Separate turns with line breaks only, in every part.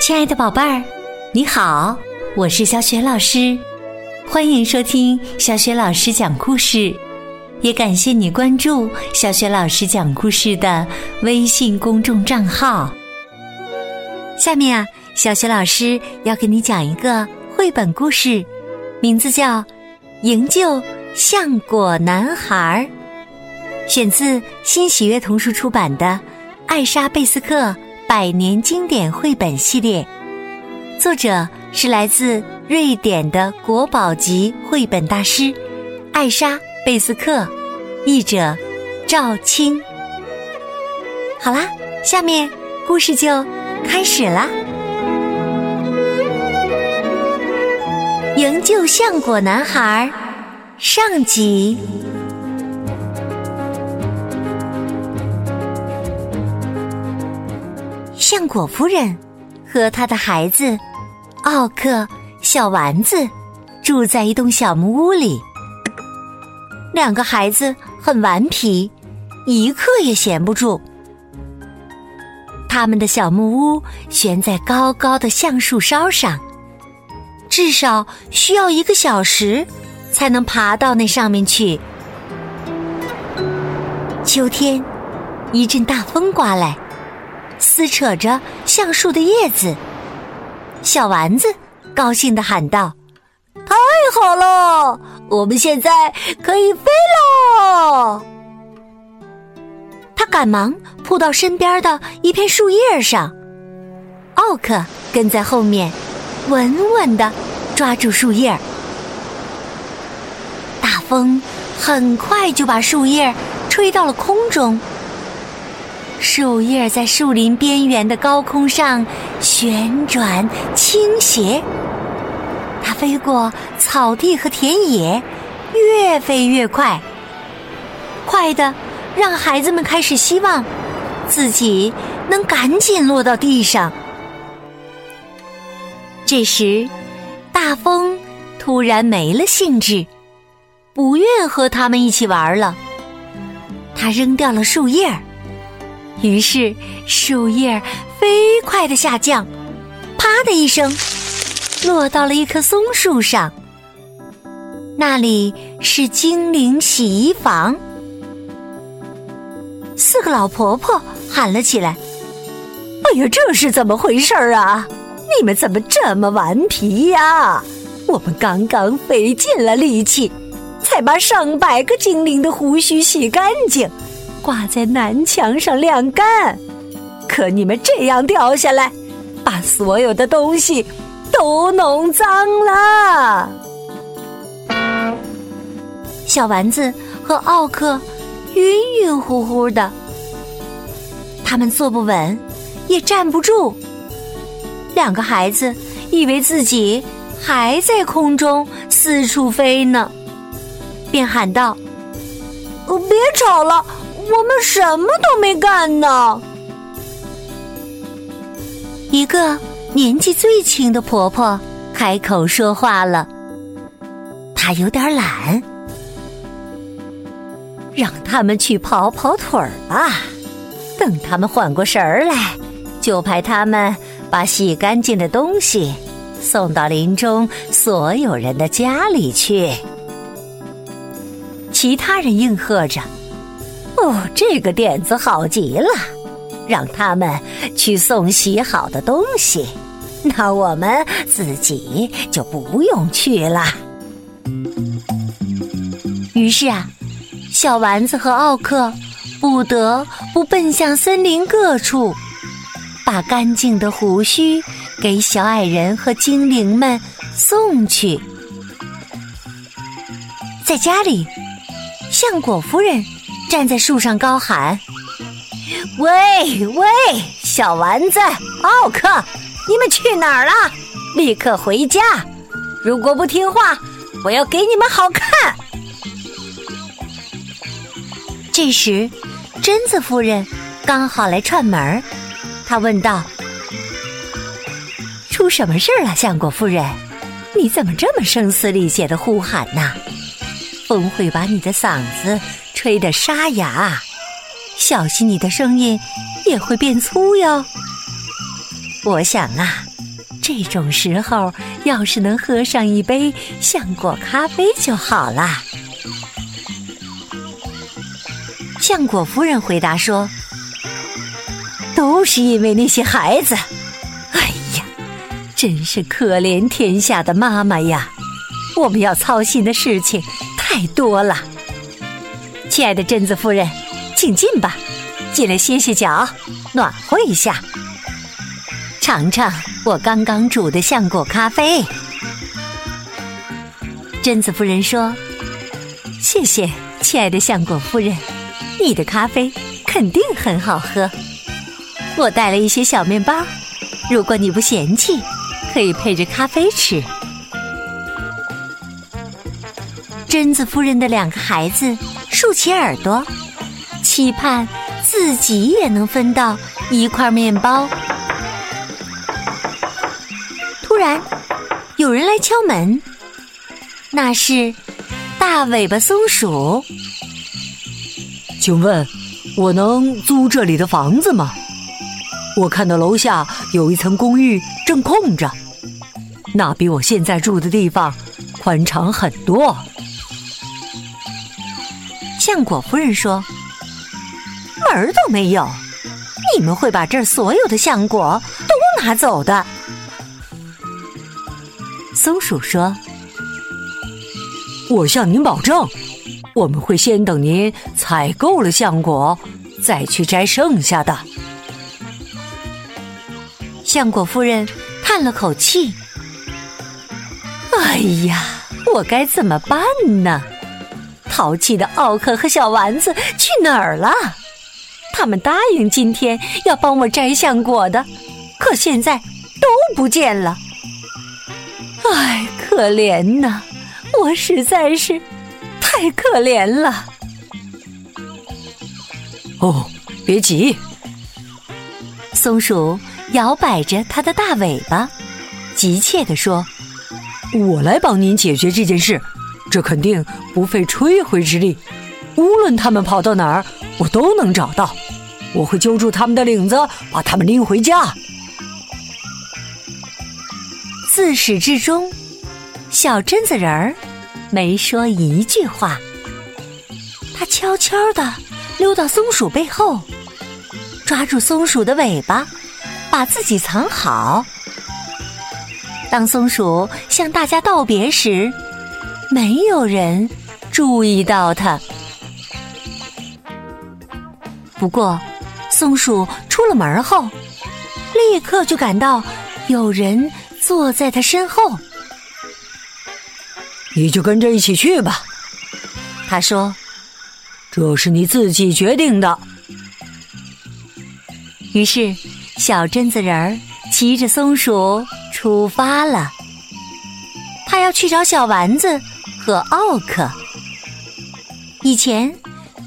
亲爱的宝贝儿，你好，我是小雪老师，欢迎收听小雪老师讲故事，也感谢你关注小雪老师讲故事的微信公众账号。下面啊，小雪老师要给你讲一个绘本故事，名字叫《营救橡果男孩》，选自新喜悦童书出版的《艾莎贝斯克》。百年经典绘本系列，作者是来自瑞典的国宝级绘本大师艾莎贝斯克，译者赵青。好啦，下面故事就开始啦。营救橡果男孩上集。橡果夫人和她的孩子奥克、小丸子住在一栋小木屋里。两个孩子很顽皮，一刻也闲不住。他们的小木屋悬在高高的橡树梢上，至少需要一个小时才能爬到那上面去。秋天，一阵大风刮来。撕扯着橡树的叶子，小丸子高兴的喊道：“太好了，我们现在可以飞喽！”他赶忙扑到身边的一片树叶上，奥克跟在后面，稳稳的抓住树叶。大风很快就把树叶吹到了空中。树叶在树林边缘的高空上旋转倾斜，它飞过草地和田野，越飞越快，快的让孩子们开始希望自己能赶紧落到地上。这时，大风突然没了兴致，不愿和他们一起玩了。他扔掉了树叶。于是，树叶飞快的下降，啪的一声，落到了一棵松树上。那里是精灵洗衣房。四个老婆婆喊了起来：“哎呀，这是怎么回事儿啊？你们怎么这么顽皮呀？我们刚刚费尽了力气，才把上百个精灵的胡须洗干净。”挂在南墙上晾干，可你们这样掉下来，把所有的东西都弄脏了。小丸子和奥克晕晕乎乎的，他们坐不稳，也站不住。两个孩子以为自己还在空中四处飞呢，便喊道：“别吵了！”我们什么都没干呢。一个年纪最轻的婆婆开口说话了，她有点懒，让他们去跑跑腿儿吧。等他们缓过神儿来，就派他们把洗干净的东西送到林中所有人的家里去。其他人应和着。哦，这个点子好极了，让他们去送洗好的东西，那我们自己就不用去了。于是啊，小丸子和奥克不得不奔向森林各处，把干净的胡须给小矮人和精灵们送去。在家里，相果夫人。站在树上高喊：“喂喂，小丸子、奥克，你们去哪儿了？立刻回家！如果不听话，我要给你们好看。”这时，贞子夫人刚好来串门儿，她问道：“出什么事儿了，橡果夫人？你怎么这么声嘶力竭的呼喊呢？风会把你的嗓子……”吹得沙哑，小心你的声音也会变粗哟。我想啊，这种时候要是能喝上一杯橡果咖啡就好啦。橡果夫人回答说：“都是因为那些孩子。哎呀，真是可怜天下的妈妈呀！我们要操心的事情太多了。亲爱的贞子夫人，请进吧，进来歇歇脚，暖和一下，尝尝我刚刚煮的橡果咖啡。”贞子夫人说：“谢谢，亲爱的橡果夫人。”你的咖啡肯定很好喝，我带了一些小面包，如果你不嫌弃，可以配着咖啡吃。贞子夫人的两个孩子竖起耳朵，期盼自己也能分到一块面包。突然，有人来敲门，那是大尾巴松鼠。
请问，我能租这里的房子吗？我看到楼下有一层公寓正空着，那比我现在住的地方宽敞很多。
橡果夫人说：“门儿都没有，你们会把这儿所有的橡果都拿走的。”松鼠说：“
我向您保证。”我们会先等您采购了橡果，再去摘剩下的。
橡果夫人叹了口气：“哎呀，我该怎么办呢？淘气的奥克和小丸子去哪儿了？他们答应今天要帮我摘橡果的，可现在都不见了。唉，可怜呐，我实在是……”太可怜了！
哦，别急。
松鼠摇摆着它的大尾巴，急切地说：“
我来帮您解决这件事，这肯定不费吹灰之力。无论他们跑到哪儿，我都能找到。我会揪住他们的领子，把他们拎回家。”
自始至终，小榛子人儿。没说一句话，他悄悄地溜到松鼠背后，抓住松鼠的尾巴，把自己藏好。当松鼠向大家道别时，没有人注意到它。不过，松鼠出了门后，立刻就感到有人坐在他身后。
你就跟着一起去吧，
他说：“
这是你自己决定的。”
于是，小榛子人儿骑着松鼠出发了。他要去找小丸子和奥克。以前，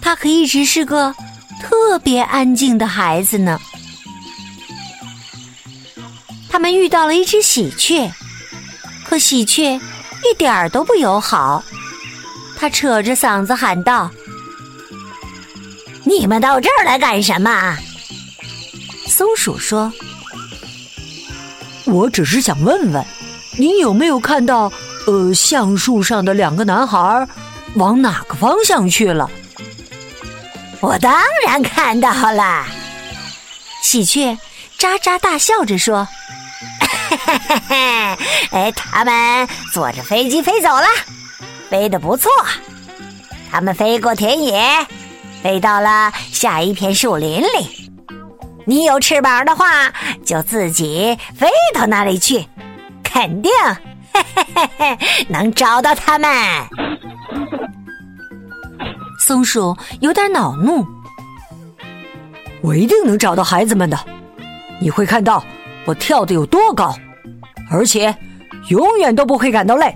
他可一直是个特别安静的孩子呢。他们遇到了一只喜鹊，可喜鹊。一点儿都不友好，他扯着嗓子喊道：“你们到这儿来干什么？”松鼠说：“
我只是想问问，您有没有看到，呃，橡树上的两个男孩往哪个方向去了？”
我当然看到了，
喜鹊喳喳大笑着说。
嘿嘿嘿嘿，哎，他们坐着飞机飞走了，飞得不错。他们飞过田野，飞到了下一片树林里。你有翅膀的话，就自己飞到那里去，肯定嘿嘿嘿能找到他们。
松鼠有点恼怒，
我一定能找到孩子们的。你会看到我跳的有多高。而且，永远都不会感到累。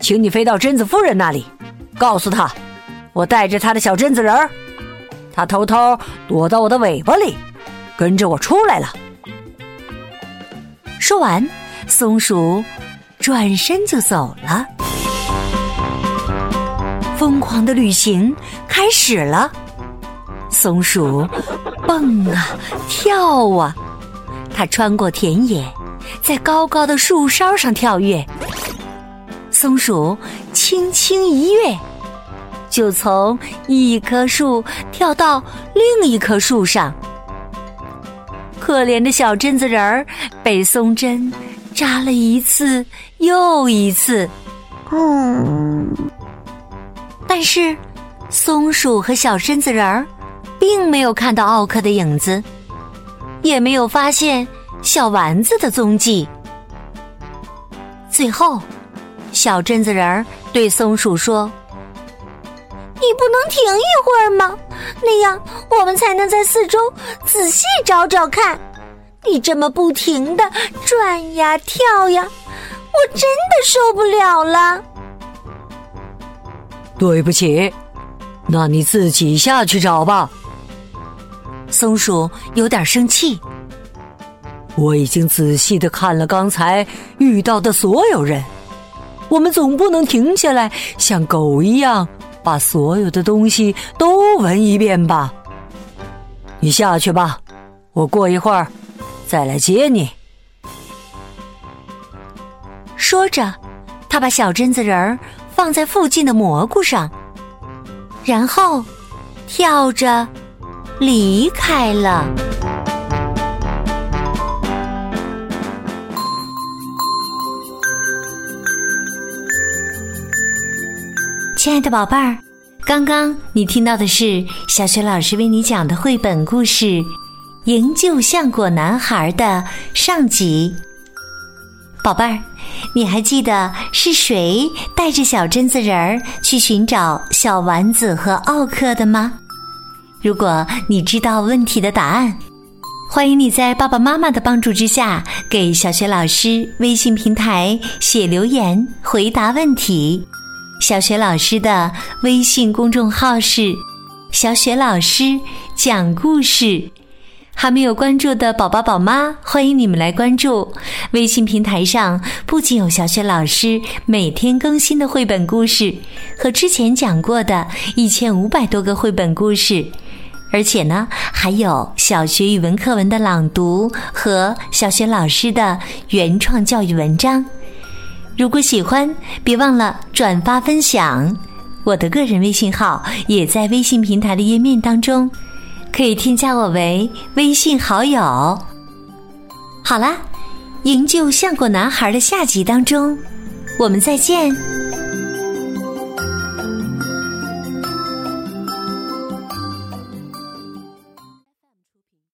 请你飞到贞子夫人那里，告诉她，我带着她的小榛子人儿，她偷偷躲到我的尾巴里，跟着我出来了。
说完，松鼠转身就走了。疯狂的旅行开始了。
松鼠蹦啊跳啊，它穿过田野，在高高的树梢上跳跃。松鼠轻轻一跃，就从一棵树跳到另一棵树上。可怜的小榛子仁儿被松针扎了一次又一次。嗯，但是松鼠和小身子人儿并没有看到奥克的影子，也没有发现小丸子的踪迹。最后，小榛子人儿对松鼠说：“
你不能停一会儿吗？那样我们才能在四周仔细找找看。你这么不停的转呀跳呀。”我真的受不了了。
对不起，那你自己下去找吧。松鼠有点生气。我已经仔细的看了刚才遇到的所有人，我们总不能停下来像狗一样把所有的东西都闻一遍吧？你下去吧，我过一会儿再来接你。
说着，他把小榛子仁儿放在附近的蘑菇上，然后跳着离开了。亲爱的宝贝儿，刚刚你听到的是小雪老师为你讲的绘本故事《营救橡果男孩》的上集。宝贝儿，你还记得是谁带着小榛子仁儿去寻找小丸子和奥克的吗？如果你知道问题的答案，欢迎你在爸爸妈妈的帮助之下，给小雪老师微信平台写留言回答问题。小雪老师的微信公众号是“小雪老师讲故事”。还没有关注的宝宝宝妈，欢迎你们来关注微信平台上。不仅有小雪老师每天更新的绘本故事和之前讲过的一千五百多个绘本故事，而且呢，还有小学语文课文的朗读和小学老师的原创教育文章。如果喜欢，别忘了转发分享。我的个人微信号也在微信平台的页面当中。可以添加我为微信好友。好啦，营救相果男孩的下集当中，我们再见。